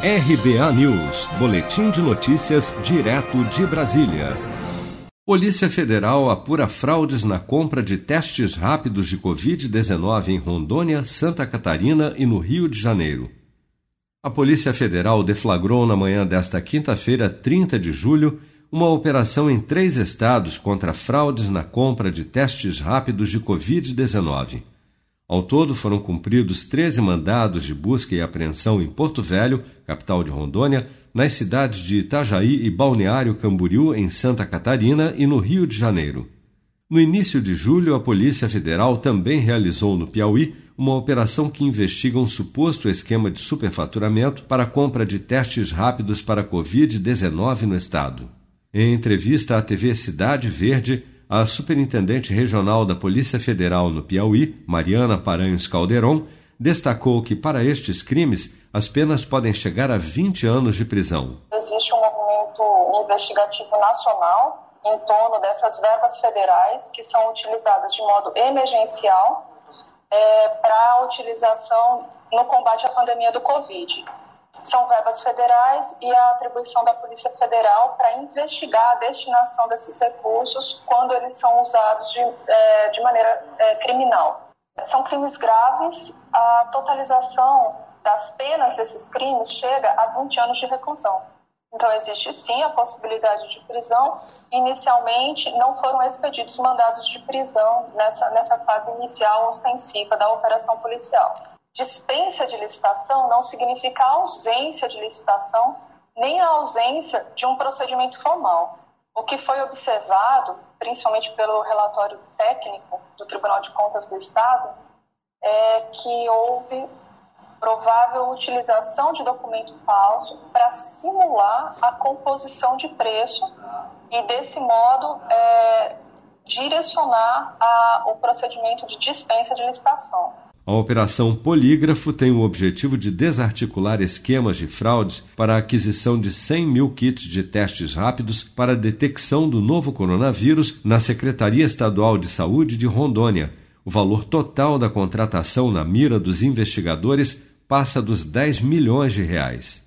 RBA News, Boletim de Notícias, direto de Brasília. Polícia Federal apura fraudes na compra de testes rápidos de Covid-19 em Rondônia, Santa Catarina e no Rio de Janeiro. A Polícia Federal deflagrou na manhã desta quinta-feira, 30 de julho, uma operação em três estados contra fraudes na compra de testes rápidos de Covid-19. Ao todo, foram cumpridos 13 mandados de busca e apreensão em Porto Velho, capital de Rondônia, nas cidades de Itajaí e Balneário Camboriú, em Santa Catarina, e no Rio de Janeiro. No início de julho, a Polícia Federal também realizou no Piauí uma operação que investiga um suposto esquema de superfaturamento para a compra de testes rápidos para Covid-19 no estado. Em entrevista à TV Cidade Verde, a superintendente regional da Polícia Federal no Piauí, Mariana Paranhos Calderon, destacou que para estes crimes as penas podem chegar a 20 anos de prisão. Existe um movimento investigativo nacional em torno dessas verbas federais que são utilizadas de modo emergencial é, para utilização no combate à pandemia do Covid são verbas federais e a atribuição da Polícia Federal para investigar a destinação desses recursos quando eles são usados de, é, de maneira é, criminal. São crimes graves, a totalização das penas desses crimes chega a 20 anos de reclusão. Então, existe sim a possibilidade de prisão. Inicialmente, não foram expedidos mandados de prisão nessa, nessa fase inicial ostensiva da operação policial. Dispensa de licitação não significa ausência de licitação, nem a ausência de um procedimento formal. O que foi observado, principalmente pelo relatório técnico do Tribunal de Contas do Estado, é que houve provável utilização de documento falso para simular a composição de preço e, desse modo, é, direcionar a, o procedimento de dispensa de licitação. A Operação Polígrafo tem o objetivo de desarticular esquemas de fraudes para a aquisição de 100 mil kits de testes rápidos para detecção do novo coronavírus na Secretaria Estadual de Saúde de Rondônia. O valor total da contratação na mira dos investigadores passa dos 10 milhões de reais.